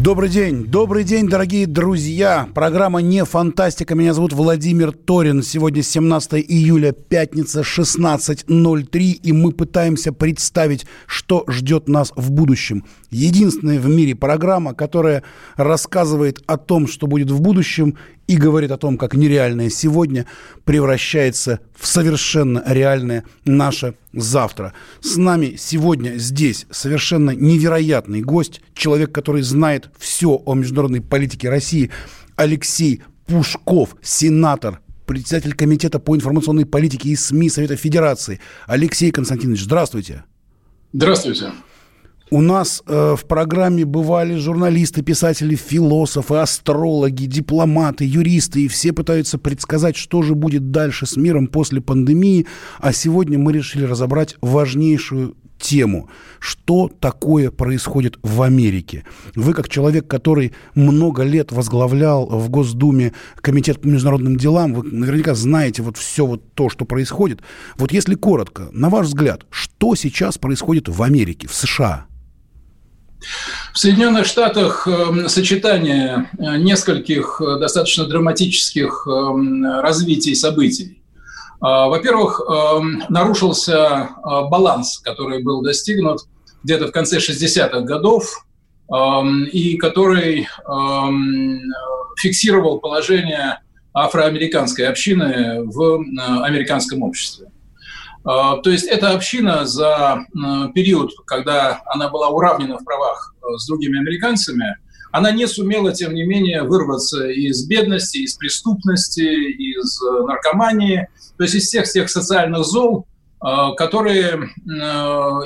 Добрый день, добрый день, дорогие друзья. Программа «Не фантастика». Меня зовут Владимир Торин. Сегодня 17 июля, пятница, 16.03. И мы пытаемся представить, что ждет нас в будущем. Единственная в мире программа, которая рассказывает о том, что будет в будущем, и говорит о том, как нереальное сегодня превращается в совершенно реальное наше завтра. С нами сегодня здесь совершенно невероятный гость, человек, который знает все о международной политике России, Алексей Пушков, сенатор, председатель Комитета по информационной политике и СМИ Совета Федерации. Алексей Константинович, здравствуйте. Здравствуйте. У нас э, в программе бывали журналисты, писатели, философы, астрологи, дипломаты, юристы, и все пытаются предсказать, что же будет дальше с миром после пандемии. А сегодня мы решили разобрать важнейшую тему. Что такое происходит в Америке? Вы, как человек, который много лет возглавлял в Госдуме Комитет по международным делам, вы наверняка знаете вот все вот то, что происходит. Вот если коротко, на ваш взгляд, что сейчас происходит в Америке, в США? В Соединенных Штатах эм, сочетание э, нескольких э, достаточно драматических эм, развитий событий. А, во-первых, эм, нарушился э, баланс, который был достигнут где-то в конце 60-х годов, и который фиксировал положение афроамериканской общины в американском обществе. А, то есть эта община за период, когда она была уравнена в правах э, с другими американцами, она не сумела, тем не менее, вырваться из бедности, из преступности, из э, наркомании, то есть из всех тех социальных зол, э, которые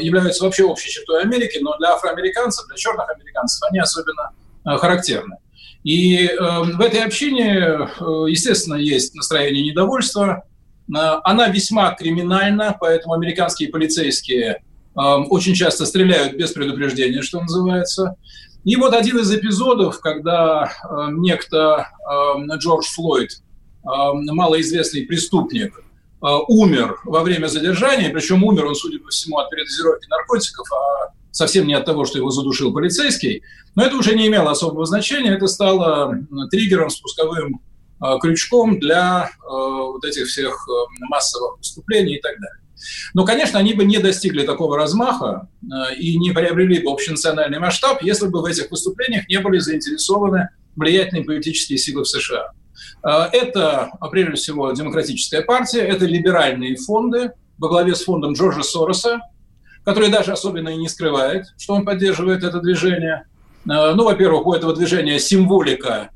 являются вообще общей чертой Америки, но для афроамериканцев, для черных американцев они особенно характерны. И в этой общине, естественно, есть настроение недовольства, она весьма криминальна, поэтому американские полицейские э, очень часто стреляют без предупреждения, что называется. И вот один из эпизодов, когда э, некто Джордж Флойд, малоизвестный преступник, умер во время задержания, причем умер он, судя по всему, от передозировки наркотиков, а совсем не от того, что его задушил полицейский. Но это уже не имело особого значения, это стало триггером, спусковым Э, крючком для э, вот этих всех э, массовых выступлений и так далее. Но, конечно, они бы не достигли такого размаха и не приобрели бы общенациональный масштаб, если бы в этих выступлениях не были заинтересованы влиятельные политические силы в США. Это, прежде всего, демократическая партия, это либеральные фонды во главе с фондом Джорджа Сороса, который даже особенно и не скрывает, что он поддерживает это движение. Ну, во-первых, у этого движения символика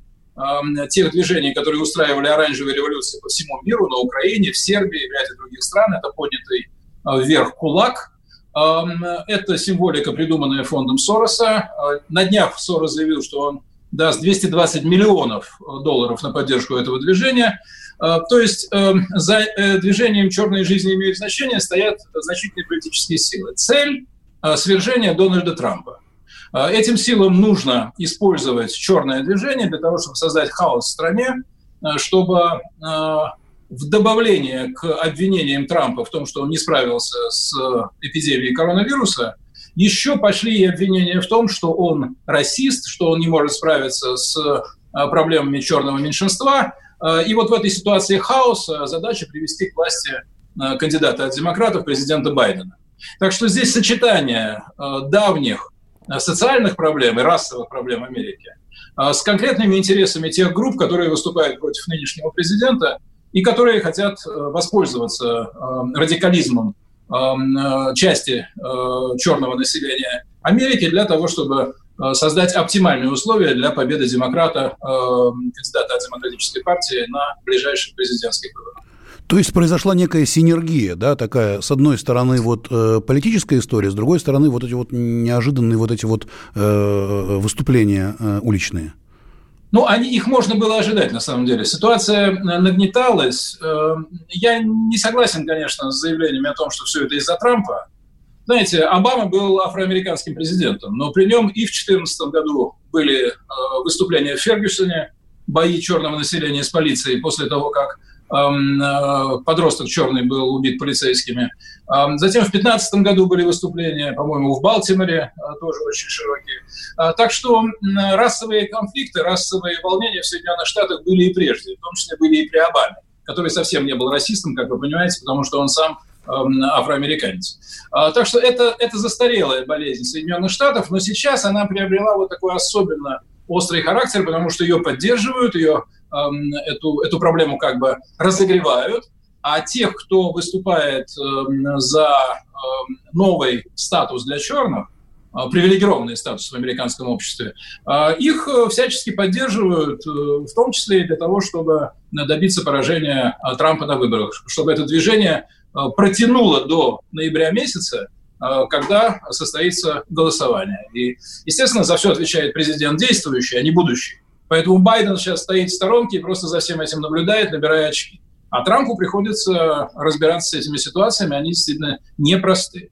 тех движений, которые устраивали оранжевые революции по всему миру, на Украине, в Сербии, в ряде других стран, это поднятый а, вверх кулак. Это символика, придуманная фондом Сороса. А, на днях Сорос заявил, что он даст 220 миллионов долларов на поддержку этого движения. А, то есть за э, движением «Черные жизни имеют значение» стоят значительные политические силы. Цель – свержение Дональда Трампа. А, этим силам нужно использовать черное движение для того, чтобы создать хаос в стране, а, чтобы а, в добавление к обвинениям Трампа в том, что он не справился с эпидемией коронавируса, еще пошли и обвинения в том, что он расист, что он не может справиться с проблемами черного меньшинства. И вот в этой ситуации хаоса задача привести к власти кандидата от демократов, президента Байдена. Так что здесь сочетание давних Э, социальных проблем и расовых проблем Америки э, с конкретными интересами тех групп, которые выступают против нынешнего президента и которые хотят э, воспользоваться радикализмом части черного населения Америки для того, чтобы создать оптимальные условия для победы демократа, кандидата от демократической партии на ближайших президентских выборах. То есть произошла некая синергия, да, такая, с одной стороны, вот э, политическая история, с другой стороны, вот эти вот неожиданные вот эти вот э, выступления э, уличные. Ну, они, их можно было ожидать, на самом деле. Ситуация э, нагнеталась. Э, я не согласен, конечно, с заявлениями о том, что все это из-за Трампа. Знаете, Обама был афроамериканским президентом, но при нем и в 2014 году были выступления в Фергюсоне, бои черного населения с полицией после того, как подросток черный был убит полицейскими. Эм, затем в 2015 году были выступления, по-моему, в Балтиморе, э, тоже очень широкие. Э, так что расовые конфликты, расовые волнения в Соединенных Штатах были и прежде, в том числе были и при Обаме, который совсем не был расистом, как вы понимаете, потому что он сам эм, афроамериканец. Так что это, это застарелая болезнь Соединенных Штатов, но сейчас она приобрела вот такой особенно острый характер, потому что ее поддерживают, ее Эм, эту, эту проблему как бы разогревают, а тех, кто выступает эм, за эм, новый статус для черных, э, привилегированный статус в американском обществе, э, их э, всячески поддерживают, в том числе и для того, чтобы добиться поражения Трампа на выборах, чтобы это движение протянуло до ноября месяца, когда состоится голосование. И, естественно, за все отвечает президент действующий, а не будущий. Поэтому Байден сейчас стоит в сторонке и просто за всем этим наблюдает, набирая очки. А Трампу приходится разбираться с этими ситуациями, они действительно непростые.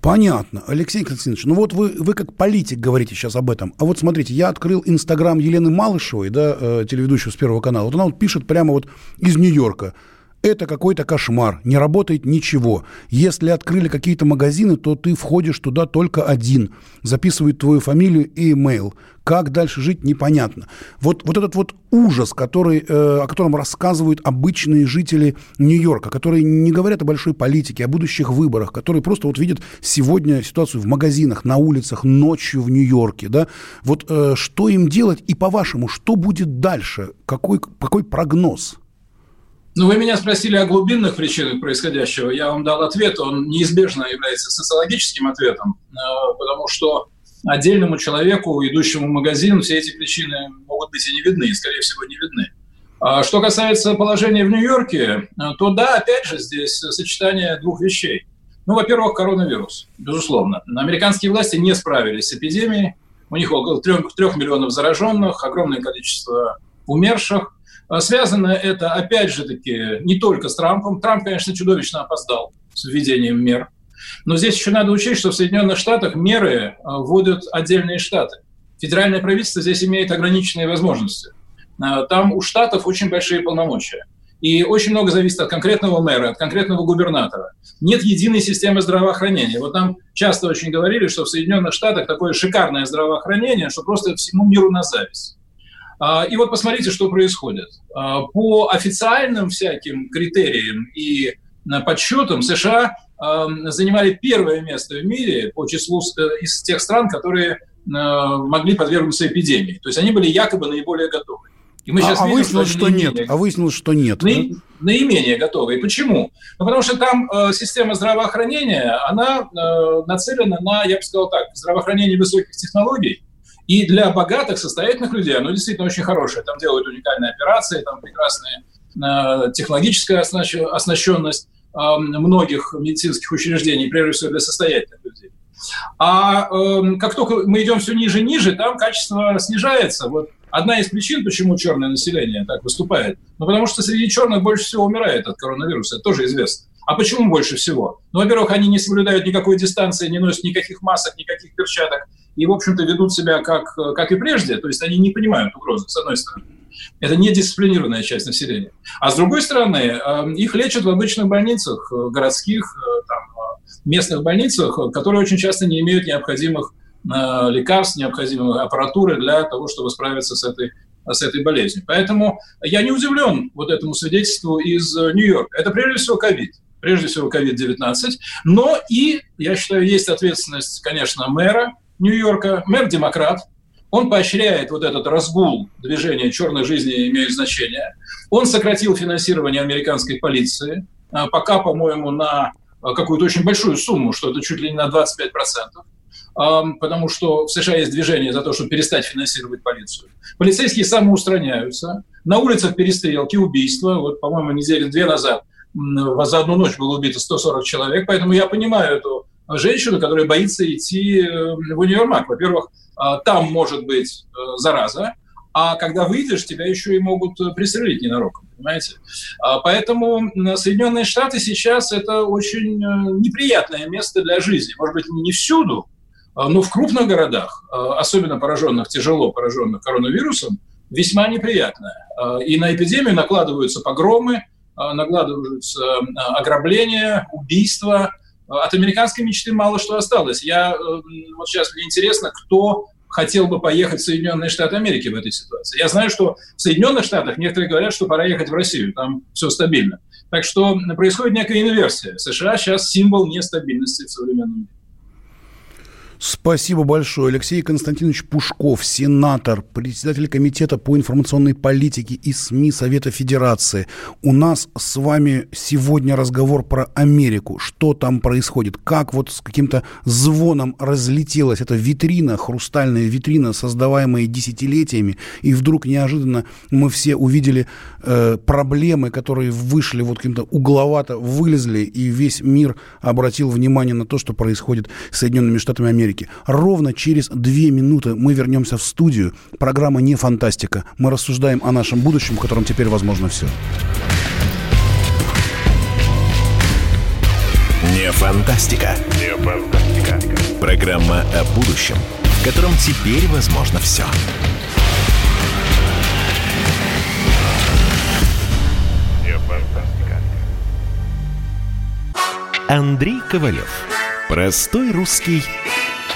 Понятно. Алексей Константинович, ну вот вы, вы как политик говорите сейчас об этом. А вот смотрите, я открыл Инстаграм Елены Малышевой, да, э, телеведущую с Первого канала. Вот она вот пишет прямо вот из Нью-Йорка. Это какой-то кошмар, не работает ничего. Если открыли какие-то магазины, то ты входишь туда только один. Записывают твою фамилию и имейл. Как дальше жить, непонятно. Вот, вот этот вот ужас, который, э, о котором рассказывают обычные жители Нью-Йорка, которые не говорят о большой политике, о будущих выборах, которые просто вот видят сегодня ситуацию в магазинах, на улицах, ночью в Нью-Йорке, да, вот э, что им делать и, по-вашему, что будет дальше? Какой, какой прогноз? Ну, вы меня спросили о глубинных причинах происходящего. Я вам дал ответ. Он неизбежно является социологическим ответом, э, потому что отдельному человеку, идущему в магазин, все эти причины могут быть и не видны, и, скорее всего, не видны. А что касается положения в Нью-Йорке, э, то да, опять же, здесь сочетание двух вещей. Ну, во-первых, коронавирус, безусловно. Американские власти не справились с эпидемией. У них около трех, трех миллионов зараженных, огромное количество умерших. А связано это, опять же таки, не только с Трампом. Трамп, конечно, чудовищно опоздал с введением мер. Но здесь еще надо учесть, что в Соединенных Штатах меры а, вводят отдельные штаты. Федеральное правительство здесь имеет ограниченные возможности. А, там у штатов очень большие полномочия. И очень много зависит от конкретного мэра, от конкретного губернатора. Нет единой системы здравоохранения. Вот нам часто очень говорили, что в Соединенных Штатах такое шикарное здравоохранение, что просто всему миру на зависть. А, и вот посмотрите, что происходит. А, по официальным всяким критериям и подсчетам США занимали первое место в мире по числу э, из тех стран, которые могли подвергнуться эпидемии. То есть они были якобы наиболее готовы. И мы сейчас а, а видим, выяснилось, что, что нет. А выяснилось, что нет. Наи, да? Наименее готовы. И почему? Ну, потому что там э, система здравоохранения, она э, нацелена на, я бы сказал так, здравоохранение высоких технологий, и для богатых, состоятельных людей оно действительно очень хорошее. Там делают уникальные операции, там прекрасная э, технологическая оснащенность э, многих медицинских учреждений, прежде всего для состоятельных людей. А э, как только мы идем все ниже и ниже, там качество снижается. Вот одна из причин, почему черное население так выступает, ну потому что среди черных больше всего умирает от коронавируса, это тоже известно. А почему больше всего? Ну, во-первых, они не соблюдают никакой дистанции, не носят никаких масок, никаких перчаток, и, в общем-то, ведут себя как, как и прежде, то есть они не понимают угрозы, с одной стороны. Это не дисциплинированная часть населения. А с другой стороны, эм, их лечат в обычных больницах, э, городских, э, там, э, местных больницах, которые очень часто не имеют необходимых лекарств, необходимой аппаратуры для того, чтобы справиться с этой с этой болезнью. Поэтому я не удивлен вот этому свидетельству из Нью-Йорка. Это прежде всего ковид прежде всего COVID-19, но и, я считаю, есть ответственность, конечно, мэра Нью-Йорка, мэр-демократ, он поощряет вот этот разгул движения черной жизни имеет значение. Он сократил финансирование американской полиции, а, пока, по-моему, на а, какую-то очень большую сумму, что это чуть ли не на 25%. потому что в США есть движение за то, чтобы перестать финансировать полицию. Полицейские самоустраняются, на улицах перестрелки, убийства. Вот, по-моему, недели две назад за одну ночь было убито 140 человек, поэтому я понимаю эту женщину, которая боится идти э, в универмаг. Во-первых, а, там может быть э, зараза, а когда выйдешь, тебя еще и могут э, пристрелить ненароком, понимаете? А, поэтому Соединенные Штаты сейчас это очень неприятное место для жизни. Может быть, не всюду, а, но в крупных городах, особенно пораженных, тяжело пораженных коронавирусом, весьма неприятное. И на эпидемию накладываются погромы, накладываются ограбления, убийства – от американской мечты мало что осталось. Я, э, вот сейчас мне интересно, кто хотел бы поехать в Соединенные Штаты Америки в этой ситуации. Я знаю, что в Соединенных Штатах некоторые говорят, что пора ехать в Россию, там все стабильно. Так что происходит некая инверсия. США сейчас символ нестабильности в современном мире. Спасибо большое. Алексей Константинович Пушков, сенатор, председатель Комитета по информационной политике и СМИ Совета Федерации. У нас с вами сегодня разговор про Америку. Что там происходит? Как вот с каким-то звоном разлетелась эта витрина, хрустальная витрина, создаваемая десятилетиями, и вдруг неожиданно мы все увидели э, проблемы, которые вышли вот каким-то угловато, вылезли, и весь мир обратил внимание на то, что происходит с Соединенными Штатами Америки. Америки. Ровно через две минуты мы вернемся в студию. Программа не фантастика. Мы рассуждаем о нашем будущем, в котором теперь возможно все. Не фантастика. Не фантастика. Программа о будущем, в котором теперь возможно все. Андрей Ковалев. Простой русский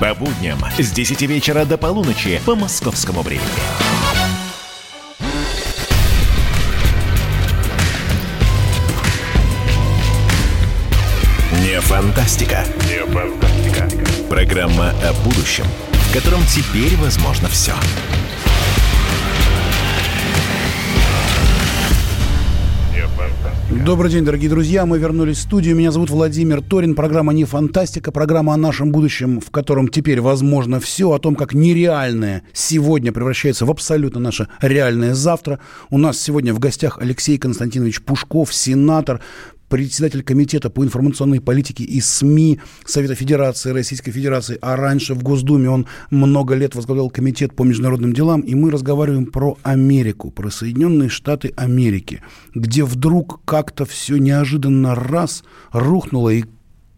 По будням с 10 вечера до полуночи по московскому времени. Не фантастика. Не фантастика. Программа о будущем, в котором теперь возможно все. Все. Добрый день, дорогие друзья. Мы вернулись в студию. Меня зовут Владимир Торин. Программа «Не фантастика». Программа о нашем будущем, в котором теперь возможно все. О том, как нереальное сегодня превращается в абсолютно наше реальное завтра. У нас сегодня в гостях Алексей Константинович Пушков, сенатор, председатель Комитета по информационной политике и СМИ Совета Федерации Российской Федерации, а раньше в Госдуме он много лет возглавлял Комитет по международным делам, и мы разговариваем про Америку, про Соединенные Штаты Америки, где вдруг как-то все неожиданно раз рухнуло, и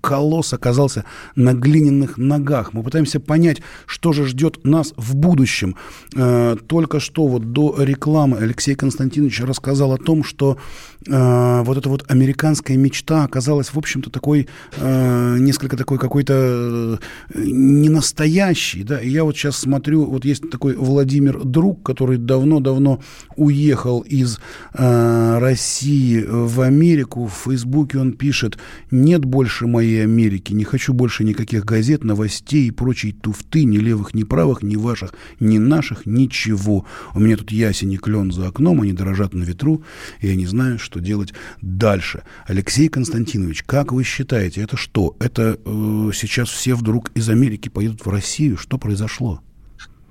колосс оказался на глиняных ногах. Мы пытаемся понять, что же ждет нас в будущем. Э, только что вот до рекламы Алексей Константинович рассказал о том, что э, вот эта вот американская мечта оказалась, в общем-то, такой, э, несколько такой какой-то ненастоящий, да, я вот сейчас смотрю, вот есть такой Владимир Друг, который давно-давно уехал из России в Америку, в Фейсбуке он пишет, нет больше моей моей Америки. Не хочу больше никаких газет, новостей и прочей туфты, ни левых, ни правых, ни ваших, ни наших, ничего. У меня тут ясень и клен за окном, они дорожат на ветру, и я не знаю, что делать дальше. Алексей Константинович, как вы считаете, это что? Это э, сейчас все вдруг из Америки поедут в Россию? Что произошло?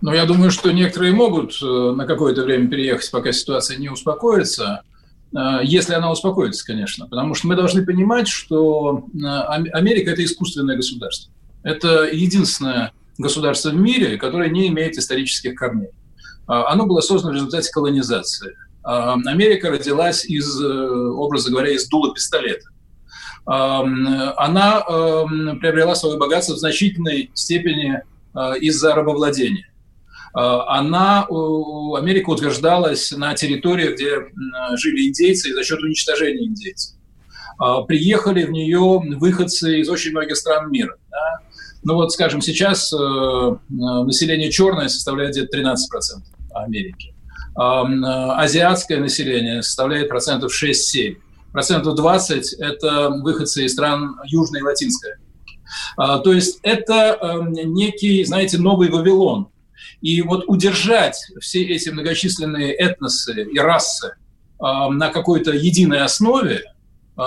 Ну, я думаю, что некоторые могут э, на какое-то время переехать, пока ситуация не успокоится. Э, если она успокоится, конечно. Потому что мы должны понимать, что э, Америка – это искусственное государство. Это единственное государство в мире, которое не имеет исторических корней. Э, оно было создано в результате колонизации. Америка родилась из, образа говоря, из дула пистолета. Она приобрела свое богатство в значительной степени из-за рабовладения. Э, она, Америка утверждалась на территории, где жили индейцы за счет уничтожения индейцев. Э, приехали в нее выходцы из очень многих стран мира. Да? Ну вот, скажем, сейчас э, население черное составляет где-то 13%, а Америки. Азиатское население составляет процентов 6-7. Процентов 20 – это выходцы из стран Южной и Латинской. То есть это некий, знаете, новый Вавилон. И вот удержать все эти многочисленные этносы и расы на какой-то единой основе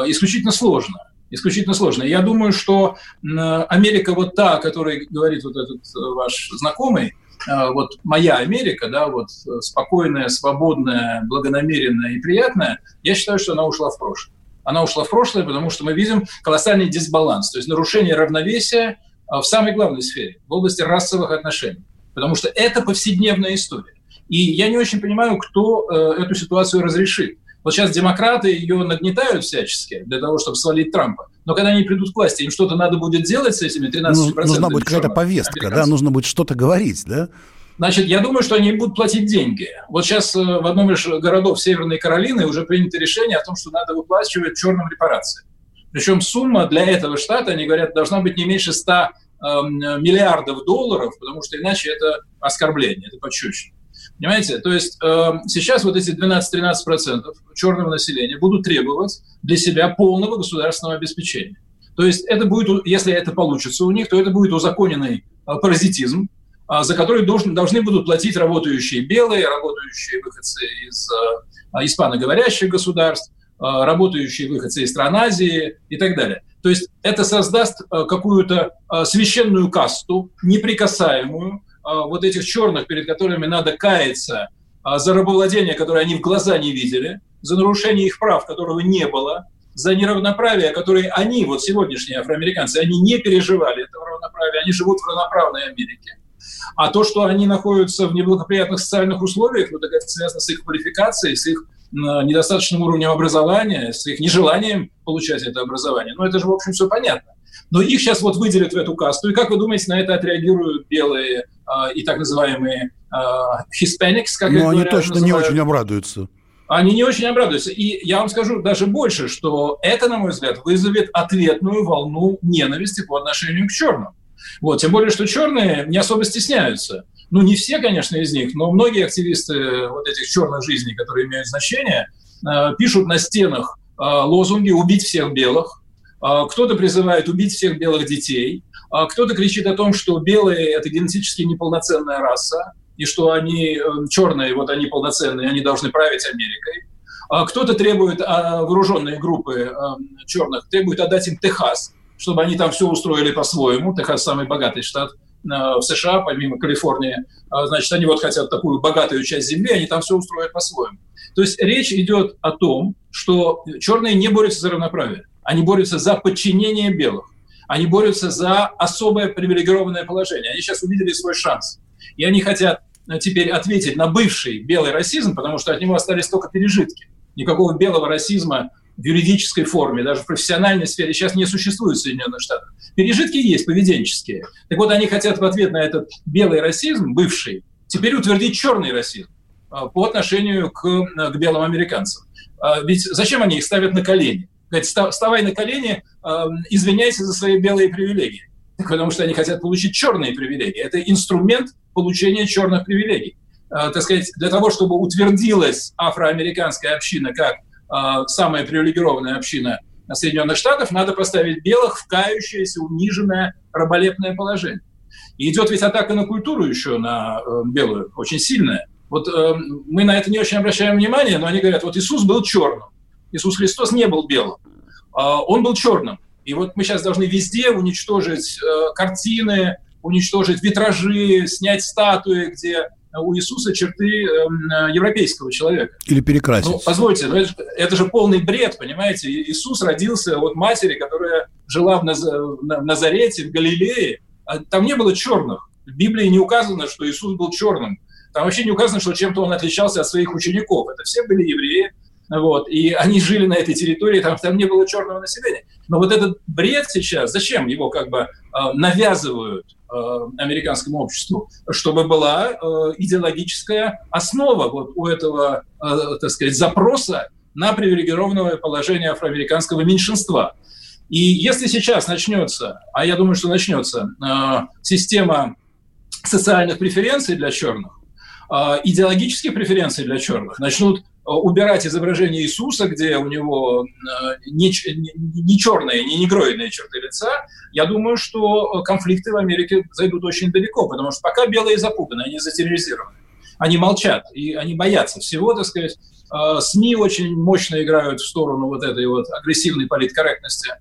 исключительно сложно исключительно сложно. Я думаю, что Америка вот та, о которой говорит вот этот э, ваш знакомый, э, вот моя Америка, да, вот э, спокойная, свободная, благонамеренная и приятная, я считаю, что она ушла в прошлое. Она ушла в прошлое, потому что мы видим колоссальный дисбаланс, то есть нарушение равновесия в самой главной сфере, в области расовых отношений. Потому что это повседневная история. И я не очень понимаю, кто эту ситуацию разрешит. Вот сейчас демократы ее нагнетают всячески для того, чтобы свалить Трампа. Но когда они придут к власти, им что-то надо будет делать с этими 13%. Ну, нужна будет какая-то повестка, да, нужно будет что-то говорить, да? Значит, я думаю, что они будут платить деньги. Вот сейчас э, в одном из городов Северной Каролины уже принято решение о том, что надо выплачивать черным репарации. Причем сумма для этого штата, они говорят, должна быть не меньше 100 э, миллиардов долларов, потому что иначе это оскорбление, это пощечина. Понимаете? То есть э, сейчас вот эти 12-13% черного населения будут требовать для себя полного государственного обеспечения. То есть это будет, если это получится у них, то это будет узаконенный э, паразитизм, э, за который должен, должны будут платить работающие белые, работающие выходцы из э, испаноговорящих государств, э, работающие выходцы из стран Азии и так далее. То есть это создаст э, какую-то э, священную касту, неприкасаемую, а, вот этих черных, перед которыми надо каяться за рабовладение, которое они в глаза не видели, за нарушение их прав, которого не было, за неравноправие, которое они, вот сегодняшние афроамериканцы, они не переживали этого равноправия, они живут в равноправной Америке. А то, что они находятся в неблагоприятных социальных условиях, вот это связано с их квалификацией, с их недостаточным уровнем образования, с их нежеланием получать это образование. Ну, это же, в общем, все понятно. Но их сейчас вот выделят в эту касту. И как вы думаете, на это отреагируют белые э, и так называемые э, Hispanics, как Но их они говорят, точно называют. не очень обрадуются. Они не очень обрадуются. И я вам скажу даже больше, что это, на мой взгляд, вызовет ответную волну ненависти по отношению к черным. Вот, тем более, что черные не особо стесняются. Ну, не все, конечно, из них, но многие активисты вот этих черных жизней, которые имеют значение, э, пишут на стенах э, лозунги «убить всех белых», кто-то призывает убить всех белых детей, кто-то кричит о том, что белые – это генетически неполноценная раса, и что они э, черные, вот они полноценные, они должны править Америкой. Кто-то требует, вооруженные группы черных требуют отдать им Техас, чтобы они там все устроили по-своему. Техас – самый богатый штат – в США, помимо Калифорнии, значит, они вот хотят такую богатую часть земли, они там все устроят по-своему. То есть речь идет о том, что черные не борются за равноправие. Они борются за подчинение белых. Они борются за особое привилегированное положение. Они сейчас увидели свой шанс. И они хотят э, теперь ответить на бывший белый расизм, потому что от него остались только пережитки. Никакого белого расизма в юридической форме, даже в профессиональной сфере сейчас не существует в Соединенных Штатах. Пережитки есть, поведенческие. Так вот, они хотят в ответ на этот белый расизм, бывший, теперь утвердить черный расизм э, по отношению к, к белым американцам. А ведь зачем они их ставят на колени? Говорит, вставай на колени, э, извиняйся за свои белые привилегии. Потому что они хотят получить черные привилегии. Это инструмент получения черных привилегий. Так сказать, для того, чтобы утвердилась афроамериканская община как самая привилегированная община Соединенных Штатов, надо поставить белых в кающееся, униженное, раболепное положение. И идет ведь атака на культуру еще, на э, белую, очень сильная. Вот э, мы на это не очень обращаем внимание, но они говорят, вот Иисус был черным. Иисус Христос не был белым, а, он был черным. И вот мы сейчас должны везде уничтожить э, картины, уничтожить витражи, снять статуи, где у Иисуса черты эм, европейского человека. Или перекрасить. Ну, позвольте, ну, это, это же полный бред, понимаете? Иисус родился от матери, которая жила в, Наз... в Назарете, в Галилее. А там не было черных. В Библии не указано, что Иисус был черным. Там вообще не указано, что чем-то он отличался от своих учеников. Это все были евреи, вот, и они жили на этой территории, там, там не было черного населения. Но вот этот бред сейчас, зачем его как бы э, навязывают э, американскому обществу? Чтобы была э, идеологическая основа вот у этого, э, так сказать, запроса на привилегированное положение афроамериканского меньшинства. И если сейчас начнется, а я думаю, что начнется, э, система социальных преференций для черных, идеологических преференций для черных, начнут убирать изображение Иисуса, где у него не, не черные, не негроидные черты лица, я думаю, что конфликты в Америке зайдут очень далеко, потому что пока белые запуганы, они затерроризированы. Они молчат, и они боятся всего, так сказать. СМИ очень мощно играют в сторону вот этой вот агрессивной политкорректности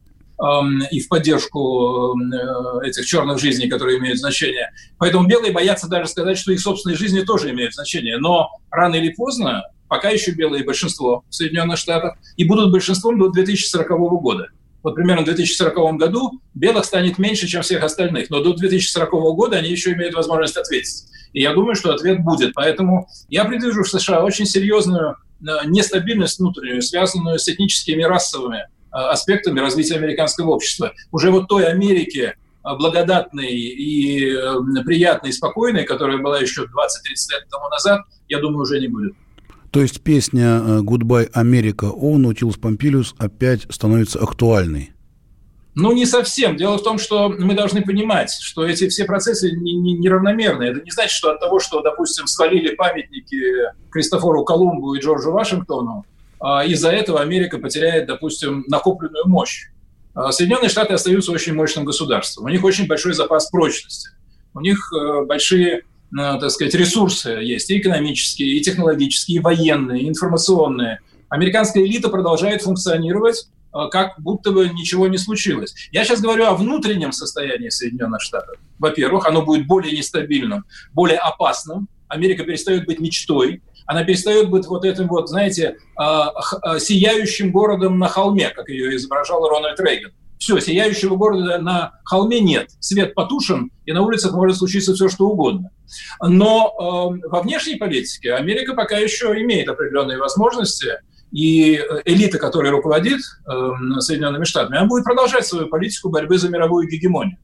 и в поддержку э, этих черных жизней, которые имеют значение. Поэтому белые боятся даже сказать, что их собственные жизни тоже имеют значение. Но рано или поздно, пока еще белые большинство в Соединенных Штатах, и будут большинством до 2040 года. Вот примерно в 2040 году белых станет меньше, чем всех остальных, но до 2040 года они еще имеют возможность ответить. И я думаю, что ответ будет. Поэтому я предвижу в США очень серьезную э, нестабильность внутреннюю, связанную с этническими расовыми Э, аспектами развития американского общества. Уже вот той Америке, э, благодатной и приятной, и спокойной, которая была еще 20-30 лет тому назад, я думаю, уже не будет. То есть песня «Goodbye, Америка» о Наутилус Помпилиус опять становится актуальной? Ну, не совсем. Дело в том, что мы должны понимать, что эти все процессы неравномерные. Это не значит, что от того, что, допустим, свалили памятники Кристофору Колумбу и Джорджу Вашингтону, а, из-за этого Америка потеряет, допустим, накопленную мощь. А, Соединенные Штаты остаются очень мощным государством. У них очень большой запас прочности. У них э, большие, э, так сказать, ресурсы есть и экономические, и технологические, и военные, и информационные. Американская элита продолжает функционировать э, как будто бы ничего не случилось. Я сейчас говорю о внутреннем состоянии Соединенных Штатов. Во-первых, оно будет более нестабильным, более опасным. Америка перестает быть мечтой, она перестает быть вот этим вот, знаете, а, сияющим городом на холме, как ее изображал Рональд Рейган. Все, сияющего города на холме нет. Свет потушен, и на улицах может случиться все, что угодно. Но э, во внешней политике Америка пока еще имеет определенные возможности, и элита, которая руководит э, Соединенными Штатами, она будет продолжать свою политику борьбы за мировую гегемонию.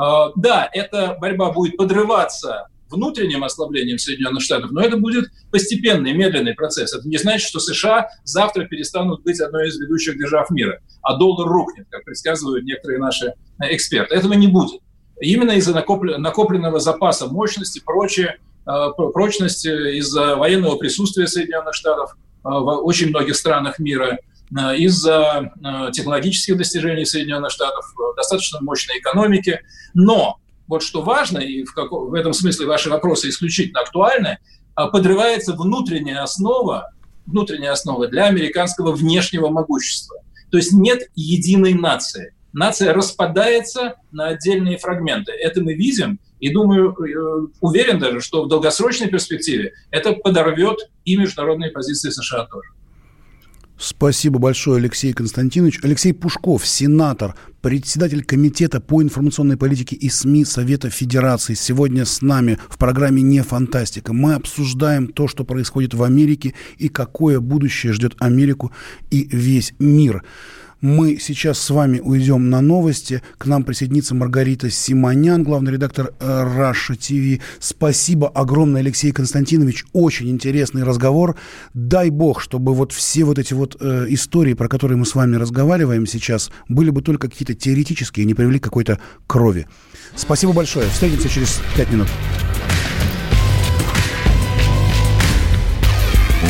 Э, да, эта борьба будет подрываться внутренним ослаблением Соединенных Штатов, но это будет постепенный, медленный процесс. Это не значит, что США завтра перестанут быть одной из ведущих держав мира, а доллар рухнет, как предсказывают некоторые наши эксперты. Этого не будет. Именно из-за накопленного запаса мощности, прочее, э, прочности, из-за военного присутствия Соединенных Штатов э, в очень многих странах мира, э, из-за технологических достижений Соединенных Штатов, достаточно мощной экономики. Но вот что важно, и в, каком, в этом смысле ваши вопросы исключительно актуальны, а, подрывается внутренняя основа, внутренняя основа для американского внешнего могущества. То есть нет единой нации. Нация распадается на отдельные фрагменты. Это мы видим, и думаю, э, уверен даже, что в долгосрочной перспективе это подорвет и международные позиции США тоже. Спасибо большое, Алексей Константинович. Алексей Пушков, сенатор, председатель Комитета по информационной политике и СМИ Совета Федерации. Сегодня с нами в программе «Не фантастика». Мы обсуждаем то, что происходит в Америке и какое будущее ждет Америку и весь мир. Мы сейчас с вами уйдем на новости. К нам присоединится Маргарита Симонян, главный редактор Раша э, ТВ. Спасибо огромное, Алексей Константинович. Очень интересный разговор. Дай бог, чтобы вот все вот эти вот э, истории, про которые мы с вами разговариваем сейчас, были бы только какие-то теоретические и не привели какой-то крови. Спасибо большое. Встретимся через пять минут.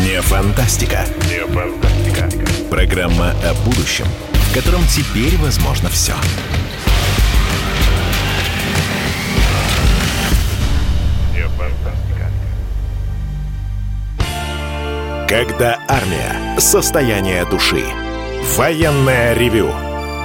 Не фантастика. Не фантастика. Программа о будущем, в котором теперь возможно все. Не фантастика. Когда армия. Состояние души. Военное ревю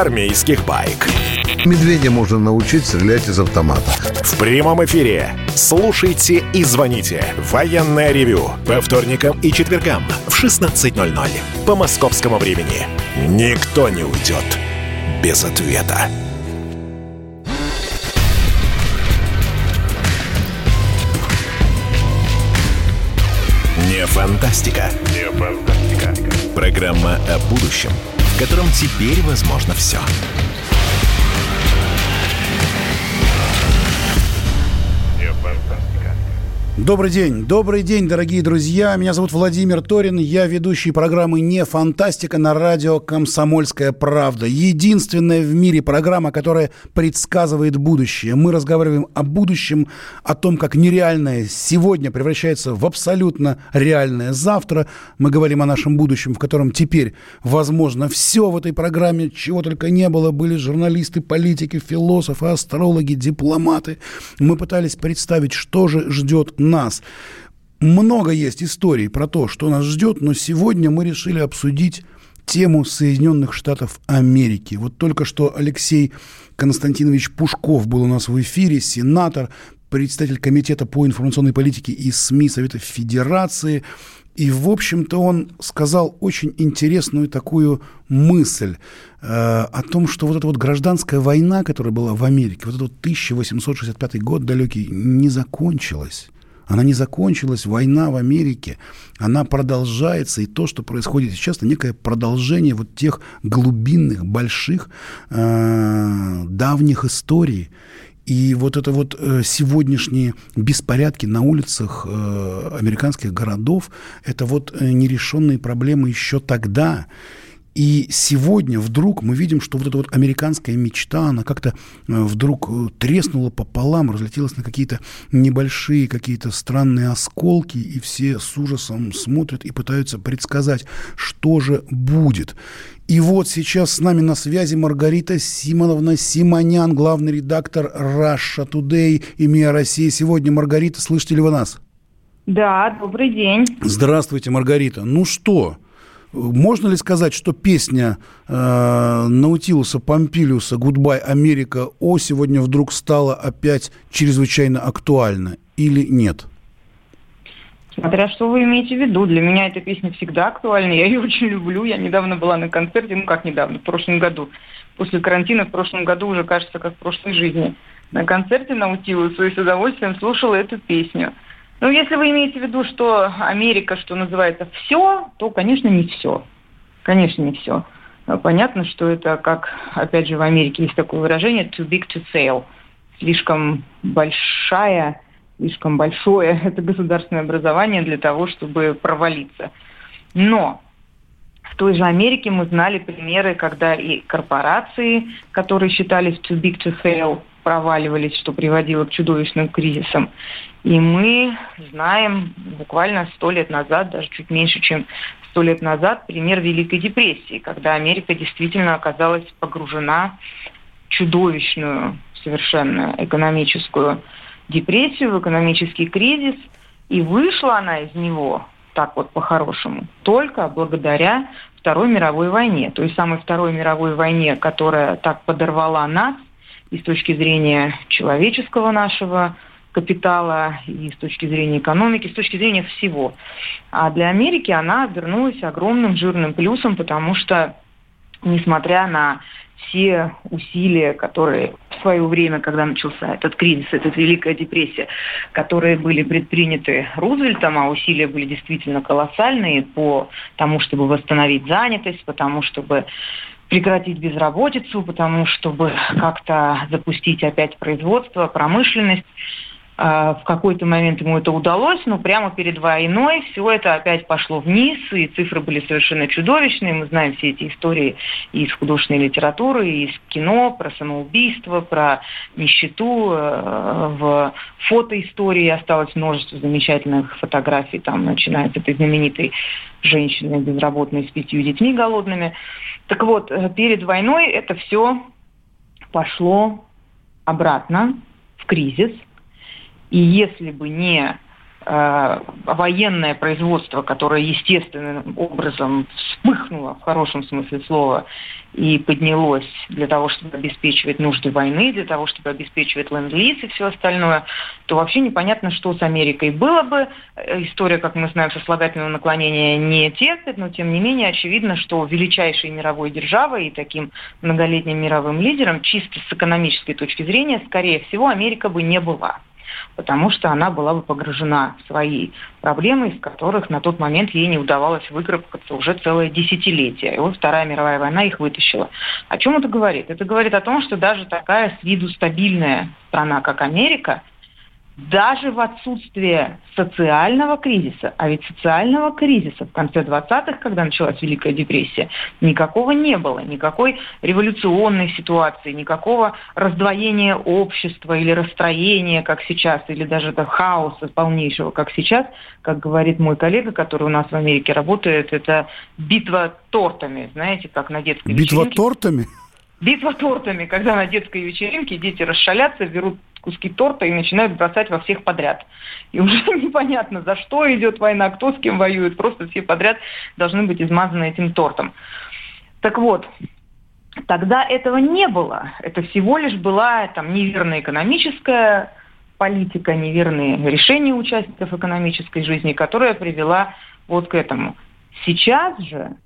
армейских байк. Медведя можно научить стрелять из автомата. В прямом эфире. Слушайте и звоните. Военное ревю. По вторникам и четвергам в 16.00 по московскому времени. Никто не уйдет без ответа. Не фантастика. Не фантастика. Программа о будущем, в котором теперь возможно все. Добрый день, добрый день, дорогие друзья. Меня зовут Владимир Торин. Я ведущий программы «Не фантастика» на радио «Комсомольская правда». Единственная в мире программа, которая предсказывает будущее. Мы разговариваем о будущем, о том, как нереальное сегодня превращается в абсолютно реальное завтра. Мы говорим о нашем будущем, в котором теперь возможно все в этой программе, чего только не было. Были журналисты, политики, философы, астрологи, дипломаты. Мы пытались представить, что же ждет нас. Много есть историй про то, что нас ждет, но сегодня мы решили обсудить тему Соединенных Штатов Америки. Вот только что Алексей Константинович Пушков был у нас в эфире, сенатор, представитель Комитета по информационной политике и СМИ Совета Федерации. И, в общем-то, он сказал очень интересную такую мысль э, о том, что вот эта вот гражданская война, которая была в Америке, вот этот 1865 год далекий, не закончилась. Она не закончилась, война в Америке, она продолжается, и то, что происходит сейчас, это некое продолжение вот тех глубинных, больших, э, давних историй. И вот это вот э, сегодняшние беспорядки на улицах э, американских городов, это вот э, нерешенные проблемы еще тогда. И сегодня вдруг мы видим, что вот эта вот американская мечта, она как-то э, вдруг э, треснула пополам, разлетелась на какие-то небольшие, какие-то странные осколки, и все с ужасом смотрят и пытаются предсказать, что же будет. И вот сейчас с нами на связи Маргарита Симоновна Симонян, главный редактор Russia Today и МИА России. Сегодня, Маргарита, слышите ли вы нас? Да, добрый день. Здравствуйте, Маргарита. Ну что, можно ли сказать, что песня э, Наутилуса Помпилиуса «Гудбай, Америка» О сегодня вдруг стала опять чрезвычайно актуальна или нет? Смотря что вы имеете в виду. Для меня эта песня всегда актуальна. Я ее очень люблю. Я недавно была на концерте, ну как недавно, в прошлом году. После карантина в прошлом году уже кажется, как в прошлой жизни. На концерте Наутилуса и с удовольствием слушала эту песню. Ну, если вы имеете в виду, что Америка, что называется, все, то, конечно, не все. Конечно, не все. Понятно, что это, как, опять же, в Америке есть такое выражение too big to fail. Слишком большая, слишком большое это государственное образование для того, чтобы провалиться. Но в той же Америке мы знали примеры, когда и корпорации, которые считались too big to fail, проваливались, что приводило к чудовищным кризисам. И мы знаем буквально сто лет назад, даже чуть меньше, чем сто лет назад, пример Великой депрессии, когда Америка действительно оказалась погружена в чудовищную совершенно экономическую депрессию, в экономический кризис, и вышла она из него так вот по-хорошему, только благодаря Второй мировой войне, той самой Второй мировой войне, которая так подорвала нас и с точки зрения человеческого нашего капитала, и с точки зрения экономики, с точки зрения всего. А для Америки она обернулась огромным жирным плюсом, потому что, несмотря на все усилия, которые в свое время, когда начался этот кризис, эта Великая депрессия, которые были предприняты Рузвельтом, а усилия были действительно колоссальные по тому, чтобы восстановить занятость, по тому, чтобы прекратить безработицу, потому чтобы как-то запустить опять производство, промышленность. А, в какой-то момент ему это удалось, но прямо перед войной все это опять пошло вниз, и цифры были совершенно чудовищные. Мы знаем все эти истории и из художественной литературы, и из кино, про самоубийство, про нищету. Э, в фотоистории осталось множество замечательных фотографий. Там начинается этой знаменитой женщины безработной с пятью детьми голодными. Так вот, э, перед войной это все пошло обратно в кризис. И если бы не э, военное производство, которое естественным образом вспыхнуло, в хорошем смысле слова, и поднялось для того, чтобы обеспечивать нужды войны, для того, чтобы обеспечивать ленд-лиз и все остальное, то вообще непонятно, что с Америкой было бы. Э, история, как мы знаем, сослагательного наклонения не терпит, но тем не менее очевидно, что величайшей мировой державой и таким многолетним мировым лидером чисто с экономической точки зрения, скорее всего, Америка бы не была. Потому что она была бы погружена в свои проблемы, из которых на тот момент ей не удавалось выкарабкаться уже целое десятилетие. И вот Вторая мировая война их вытащила. О чем это говорит? Это говорит о том, что даже такая с виду стабильная страна, как Америка – даже в отсутствие социального кризиса, а ведь социального кризиса в конце 20-х, когда началась Великая депрессия, никакого не было, никакой революционной ситуации, никакого раздвоения общества или расстроения, как сейчас, или даже это хаоса полнейшего, как сейчас, как говорит мой коллега, который у нас в Америке работает, это битва тортами, знаете, как на детской Битва вечеринке. тортами? Битва тортами, когда на детской вечеринке дети расшалятся, берут куски торта и начинают бросать во всех подряд. И уже непонятно, за что идет война, кто с кем воюет, просто все подряд должны быть измазаны этим тортом. Так вот, тогда этого не было. Это всего лишь была там неверная экономическая политика, неверные решения участников экономической жизни, которая привела вот к этому. Сейчас же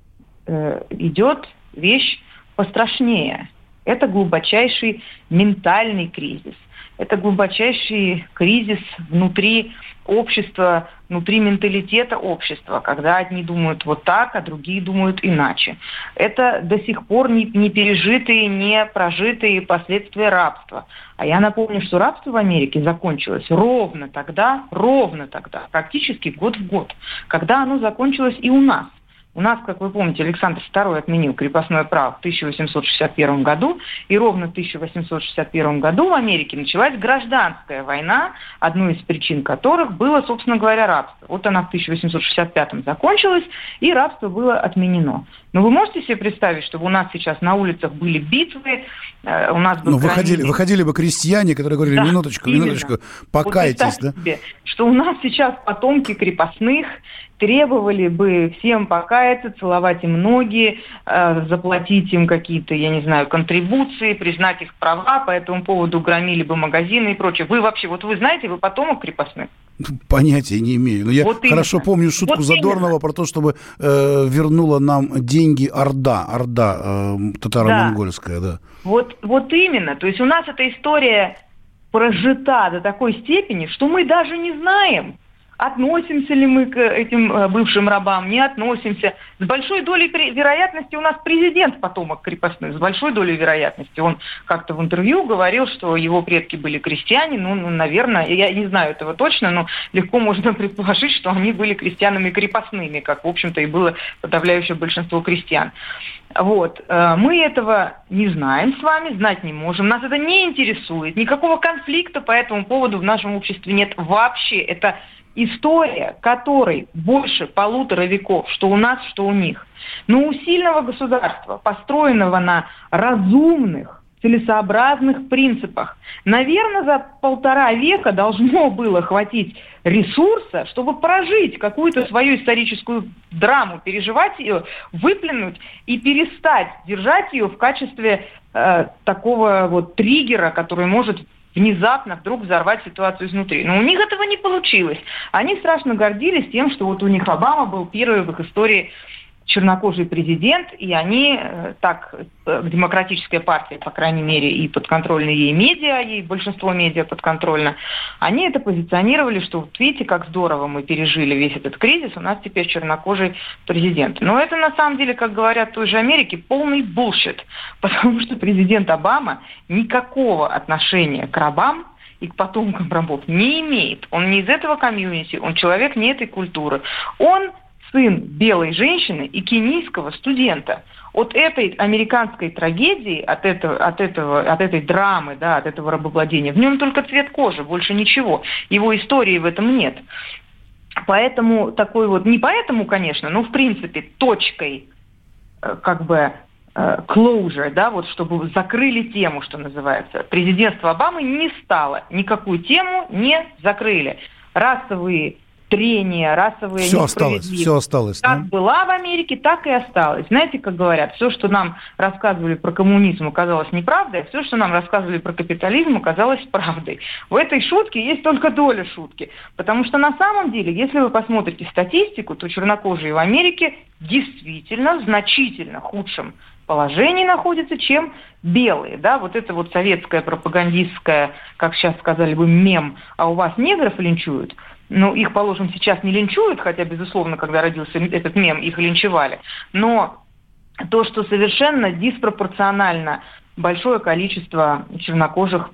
э, идет вещь пострашнее. Это глубочайший ментальный кризис – это глубочайший кризис внутри общества, внутри менталитета общества, когда одни думают вот так, а другие думают иначе. Это до сих пор не, не пережитые, не прожитые последствия рабства. А я напомню, что рабство в Америке закончилось ровно тогда, ровно тогда, практически год в год, когда оно закончилось и у нас. У нас, как вы помните, Александр II отменил крепостное право в 1861 году, и ровно в 1861 году в Америке началась гражданская война, одной из причин которых было, собственно говоря, рабство. Вот она в 1865 закончилась, и рабство было отменено. Но вы можете себе представить, чтобы у нас сейчас на улицах были битвы, э, у нас бы... Ну, выходили, выходили бы крестьяне, которые говорили, да, минуточку, именно. минуточку, покайтесь, вот да? Себе, что у нас сейчас потомки крепостных требовали бы всем покаяться, целовать им ноги, э, заплатить им какие-то, я не знаю, контрибуции, признать их права, по этому поводу громили бы магазины и прочее. Вы вообще, вот вы знаете, вы потомок крепостных? Понятия не имею. Но я вот хорошо помню шутку вот Задорнова именно. про то, чтобы э, вернула нам деньги Орда, Орда э, татаро-монгольская, да. да. Вот, вот именно. То есть у нас эта история прожита до такой степени, что мы даже не знаем, Относимся ли мы к этим э, бывшим рабам, не относимся. С большой долей вероятности у нас президент потомок крепостных, с большой долей вероятности. Он как-то в интервью говорил, что его предки были крестьяне, ну, ну, наверное, я не знаю этого точно, но легко можно предположить, что они были крестьянами крепостными, как, в общем-то, и было подавляющее большинство крестьян. Вот. Э, мы этого не знаем с вами, знать не можем. Нас это не интересует. Никакого конфликта по этому поводу в нашем обществе нет вообще. Это история которой больше полутора веков, что у нас, что у них. Но у сильного государства, построенного на разумных, целесообразных принципах, наверное, за полтора века должно было хватить ресурса, чтобы прожить какую-то свою историческую драму, переживать ее, выплюнуть и перестать держать ее в качестве э, такого вот триггера, который может внезапно вдруг взорвать ситуацию изнутри. Но у них этого не получилось. Они страшно гордились тем, что вот у них Обама был первый в их истории чернокожий президент, и они э, так, э, демократическая партия, по крайней мере, и подконтрольные ей медиа, ей большинство медиа подконтрольно, они это позиционировали, что вот видите, как здорово мы пережили весь этот кризис, у нас теперь чернокожий президент. Но это на самом деле, как говорят в той же Америке, полный bullshit, потому что президент Обама никакого отношения к рабам и к потомкам рабов не имеет. Он не из этого community, он человек не этой культуры. Он сын белой женщины и кенийского студента. От этой американской трагедии, от, этого, от, этого, от этой драмы, да, от этого рабовладения, в нем только цвет кожи, больше ничего. Его истории в этом нет. Поэтому такой вот, не поэтому, конечно, но в принципе точкой э, как бы э, closure, да, вот чтобы закрыли тему, что называется. Президентство Обамы не стало, никакую тему не закрыли. Расовые трения, расовые все осталось, все осталось. Как да? была в Америке, так и осталось. Знаете, как говорят, все, что нам рассказывали про коммунизм, оказалось неправдой, а все, что нам рассказывали про капитализм, оказалось правдой. В этой шутке есть только доля шутки. Потому что на самом деле, если вы посмотрите статистику, то чернокожие в Америке действительно значительно худшем положении находятся, чем белые, да, вот это вот советская пропагандистская, как сейчас сказали бы, мем, а у вас негров линчуют, ну, их, положим, сейчас не линчуют, хотя, безусловно, когда родился этот мем, их линчевали, но то, что совершенно диспропорционально большое количество чернокожих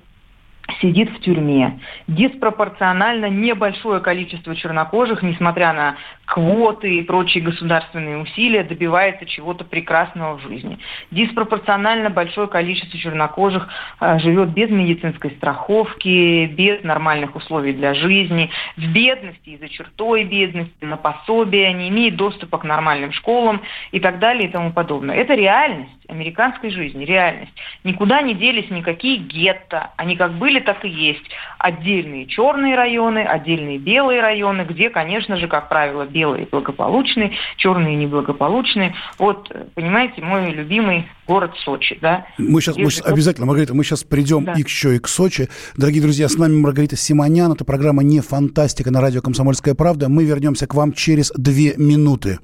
сидит в тюрьме. Диспропорционально небольшое количество чернокожих, несмотря на квоты и прочие государственные усилия, добивается чего-то прекрасного в жизни. Диспропорционально большое количество чернокожих э, живет без медицинской страховки, без нормальных условий для жизни, в бедности и за чертой бедности, на пособие, не имеет доступа к нормальным школам и так далее и тому подобное. Это реальность американской жизни, реальность. Никуда не делись никакие гетто. Они как были, так и есть. Отдельные черные районы, отдельные белые районы, где, конечно же, как правило, белые благополучные, черные неблагополучные. Вот, понимаете, мой любимый город Сочи, да. Мы сейчас, мы сейчас обязательно, Маргарита, мы сейчас придем да. еще и к Сочи. Дорогие друзья, с нами Маргарита Симонян. Это программа «Не фантастика» на радио «Комсомольская правда». Мы вернемся к вам через две минуты.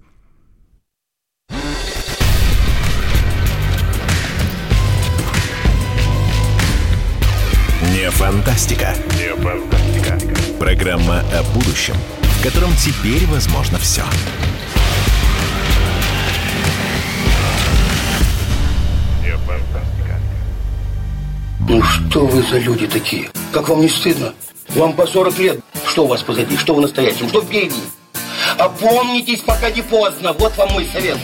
Фантастика. Не фантастика. Программа о будущем, в котором теперь возможно все. Не фантастика. Ну что вы за люди такие? Как вам не стыдно? Вам по 40 лет. Что у вас позади? Что вы настоящем? Что впереди? Опомнитесь, пока не поздно. Вот вам мой совет.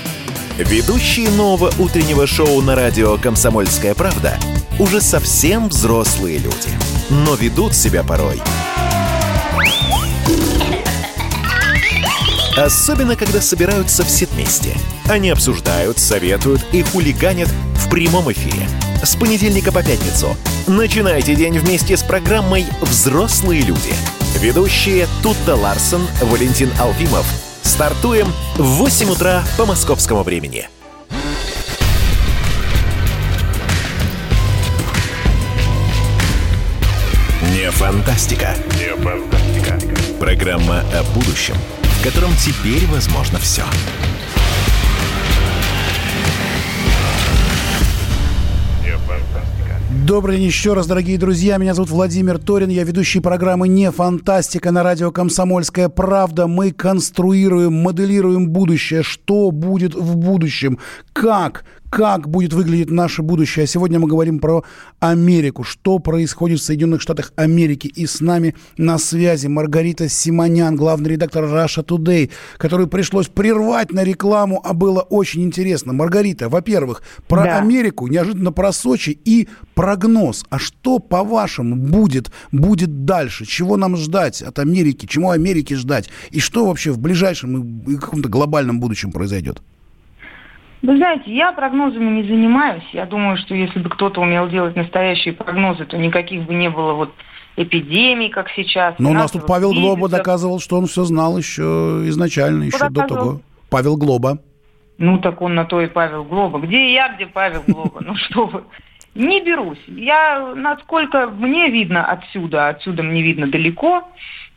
Ведущие нового утреннего шоу на радио «Комсомольская правда» уже совсем взрослые люди, но ведут себя порой. Особенно, когда собираются все вместе. Они обсуждают, советуют и хулиганят в прямом эфире. С понедельника по пятницу. Начинайте день вместе с программой «Взрослые люди». Ведущие Тутта Ларсон, Валентин Алфимов – Стартуем в 8 утра по московскому времени. Фантастика. Не фантастика. Программа о будущем, в котором теперь возможно все. Добрый день еще раз, дорогие друзья. Меня зовут Владимир Торин. Я ведущий программы «Не фантастика» на радио «Комсомольская правда». Мы конструируем, моделируем будущее. Что будет в будущем? Как? Как будет выглядеть наше будущее. А сегодня мы говорим про Америку. Что происходит в Соединенных Штатах Америки. И с нами на связи Маргарита Симонян, главный редактор Russia Today, которую пришлось прервать на рекламу, а было очень интересно. Маргарита, во-первых, про да. Америку, неожиданно про Сочи и прогноз. А что, по-вашему, будет, будет дальше? Чего нам ждать от Америки? Чему Америке ждать? И что вообще в ближайшем и каком-то глобальном будущем произойдет? Вы знаете, я прогнозами не занимаюсь. Я думаю, что если бы кто-то умел делать настоящие прогнозы, то никаких бы не было вот эпидемий, как сейчас. Но у нас тут Павел кризисов. Глоба доказывал, что он все знал еще изначально, еще Кто до того. Павел Глоба. Ну, так он на то и Павел Глоба. Где я, где Павел Глоба? Ну, что вы. Не берусь. Я, насколько мне видно отсюда, отсюда мне видно далеко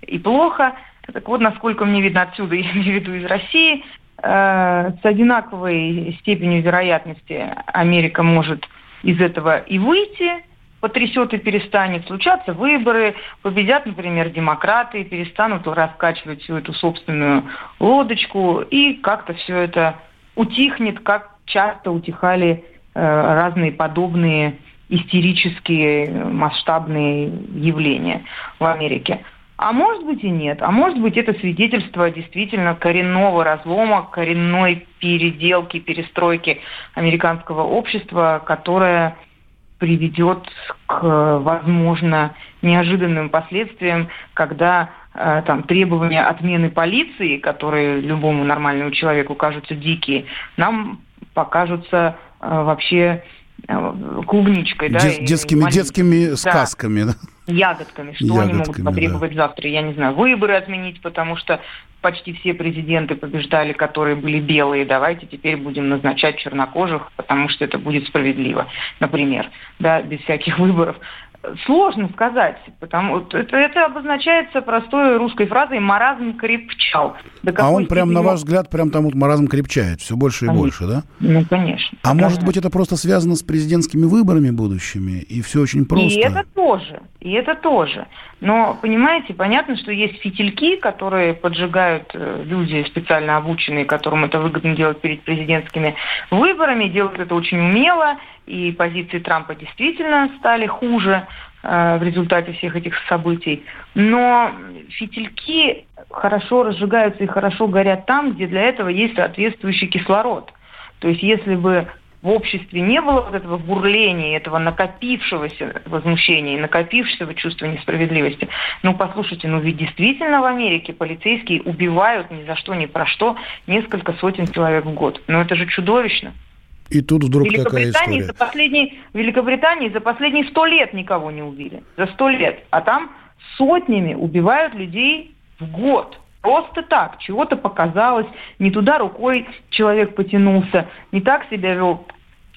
и плохо, так вот, насколько мне видно отсюда, я имею в виду из России, с одинаковой степенью вероятности Америка может из этого и выйти, потрясет и перестанет, случаться выборы, победят, например, демократы, перестанут раскачивать всю эту собственную лодочку, и как-то все это утихнет, как часто утихали э, разные подобные истерические масштабные явления в Америке. А может быть и нет. А может быть это свидетельство действительно коренного разлома, коренной переделки, перестройки американского общества, которая приведет к, возможно, неожиданным последствиям, когда э, там требования отмены полиции, которые любому нормальному человеку кажутся дикие, нам покажутся э, вообще клубничкой, Дет, да, детскими, детскими сказками, да? Ягодками, что ягодками, они могут потребовать да. завтра, я не знаю, выборы отменить, потому что почти все президенты побеждали, которые были белые, давайте теперь будем назначать чернокожих, потому что это будет справедливо, например, да, без всяких выборов. Сложно сказать, потому это, это обозначается простой русской фразой «маразм крепчал». а он прям, на ваш взгляд, прям там вот маразм крепчает, все больше и конечно. больше, да? Ну, конечно. А конечно. может быть, это просто связано с президентскими выборами будущими, и все очень просто? И это тоже, и это тоже. Но, понимаете, понятно, что есть фитильки, которые поджигают э, люди специально обученные, которым это выгодно делать перед президентскими выборами, делают это очень умело, и позиции Трампа действительно стали хуже э, в результате всех этих событий. Но фитильки хорошо разжигаются и хорошо горят там, где для этого есть соответствующий кислород. То есть если бы в обществе не было вот этого бурления, этого накопившегося возмущения, накопившегося чувства несправедливости. Ну, послушайте, ну ведь действительно в Америке полицейские убивают ни за что, ни про что несколько сотен человек в год. Ну, это же чудовищно. И тут вдруг такая история. За последние, в Великобритании за последние сто лет никого не убили. За сто лет. А там сотнями убивают людей в год. Просто так, чего-то показалось, не туда рукой человек потянулся, не так себя вел.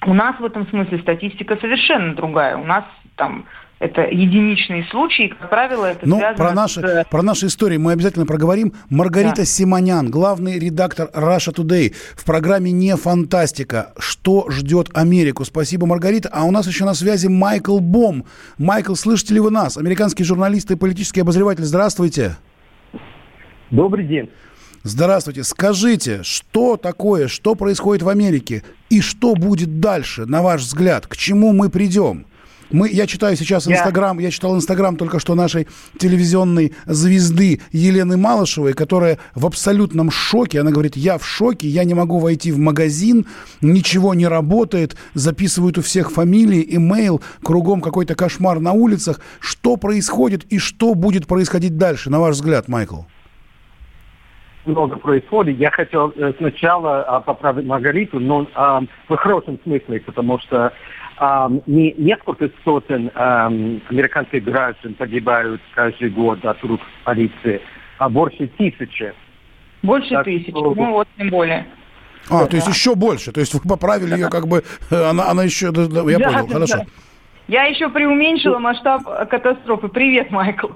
У нас в этом смысле статистика совершенно другая. У нас там это единичные случаи, как правило, это ну, связано про наши, с... про наши истории мы обязательно проговорим. Маргарита да. Симонян, главный редактор Russia Today в программе «Не фантастика». Что ждет Америку? Спасибо, Маргарита. А у нас еще на связи Майкл Бом. Майкл, слышите ли вы нас? Американский журналист и политический обозреватель. Здравствуйте. Добрый день. Здравствуйте. Скажите, что такое, что происходит в Америке и что будет дальше, на ваш взгляд? К чему мы придем? Мы, я читаю сейчас Инстаграм, я... я читал Инстаграм только что нашей телевизионной звезды Елены Малышевой, которая в абсолютном шоке. Она говорит, я в шоке, я не могу войти в магазин, ничего не работает, записывают у всех фамилии, имейл, кругом какой-то кошмар на улицах. Что происходит и что будет происходить дальше, на ваш взгляд, Майкл? Много происходит. Я хотел э, сначала а, поправить Маргариту, но а, в хорошем смысле, потому что не несколько сотен американских граждан погибают каждый год от рук полиции, а больше тысячи. Больше так тысячи, что... ну вот тем более. А, да. то есть еще больше. То есть вы поправили ее, как бы, она, она еще, я да, понял, да, хорошо. Да. Я еще преуменьшила масштаб катастрофы. Привет, Майкл.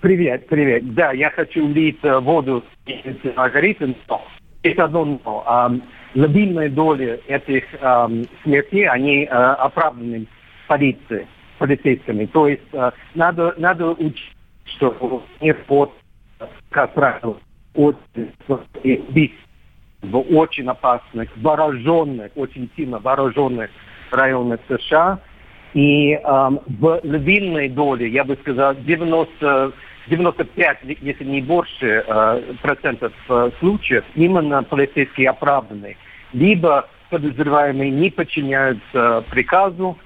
Привет, привет. Да, я хочу влить э, воду из Маргариты, но есть одно но лобильная доля этих э, смертей, они э, оправданы полицией, полицейскими. То есть э, надо, надо учить, что нет под, как правило, очень в очень опасных, вооруженных, очень сильно вооруженных районах США. И э, в львиной доле, я бы сказал, 90 95, если не больше, э, процентов э, случаев именно полицейские оправданы. Либо подозреваемые не подчиняются приказу,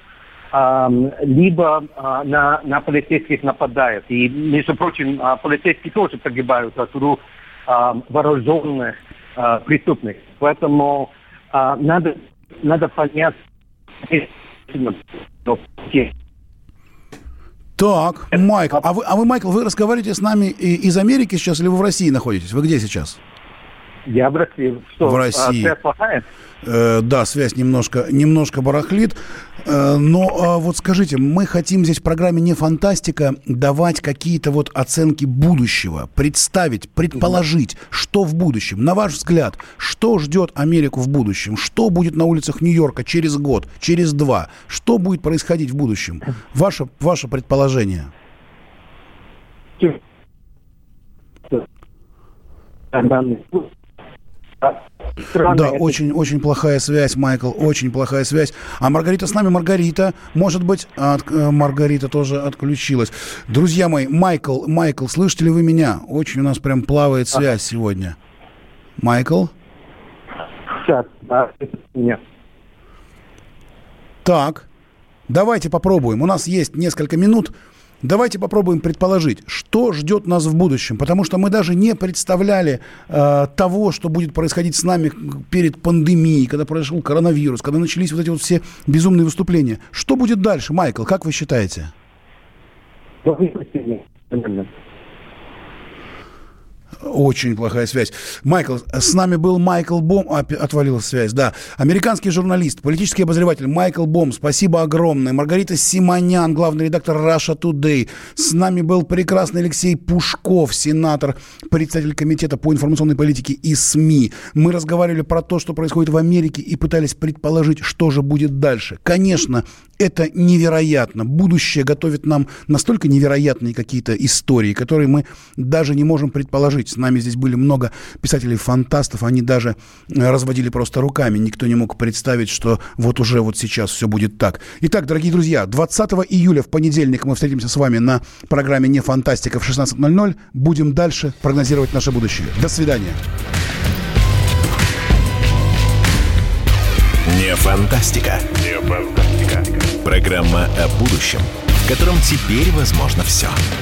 либо э, на, на полицейских нападают. И, между прочим, полицейские тоже погибают от рук вооруженных преступников. Поэтому надо, надо понять, так, Майкл, а вы, а вы, Майкл, вы разговариваете с нами из Америки сейчас или вы в России находитесь? Вы где сейчас? Я России. Что, в России. А, связь плохая? Э, да, связь немножко, немножко барахлит. Э, но э, вот скажите, мы хотим здесь в программе «Не фантастика» давать какие-то вот оценки будущего, представить, предположить, что в будущем. На ваш взгляд, что ждет Америку в будущем? Что будет на улицах Нью-Йорка через год, через два? Что будет происходить в будущем? Ваше, ваше предположение. Странно да, это... очень, очень плохая связь, Майкл, очень плохая связь. А Маргарита с нами, Маргарита, может быть, от, э, Маргарита тоже отключилась. Друзья мои, Майкл, Майкл, слышите ли вы меня? Очень у нас прям плавает связь а. сегодня. Майкл? Сейчас, да, нет. Так, давайте попробуем. У нас есть несколько минут. Давайте попробуем предположить, что ждет нас в будущем, потому что мы даже не представляли э, того, что будет происходить с нами перед пандемией, когда произошел коронавирус, когда начались вот эти вот все безумные выступления. Что будет дальше, Майкл, как вы считаете? Очень плохая связь. Майкл, с нами был Майкл Бом. А, отвалилась связь, да. Американский журналист, политический обозреватель Майкл Бом. Спасибо огромное. Маргарита Симонян, главный редактор Russia Today. С нами был прекрасный Алексей Пушков, сенатор, председатель комитета по информационной политике и СМИ. Мы разговаривали про то, что происходит в Америке и пытались предположить, что же будет дальше. Конечно, это невероятно. Будущее готовит нам настолько невероятные какие-то истории, которые мы даже не можем предположить. С нами здесь были много писателей-фантастов, они даже э, разводили просто руками. Никто не мог представить, что вот уже вот сейчас все будет так. Итак, дорогие друзья, 20 июля в понедельник мы встретимся с вами на программе «Не фантастика» в 16.00. Будем дальше прогнозировать наше будущее. До свидания. Не фантастика. Не фантастика. Программа о будущем, в котором теперь возможно все. Не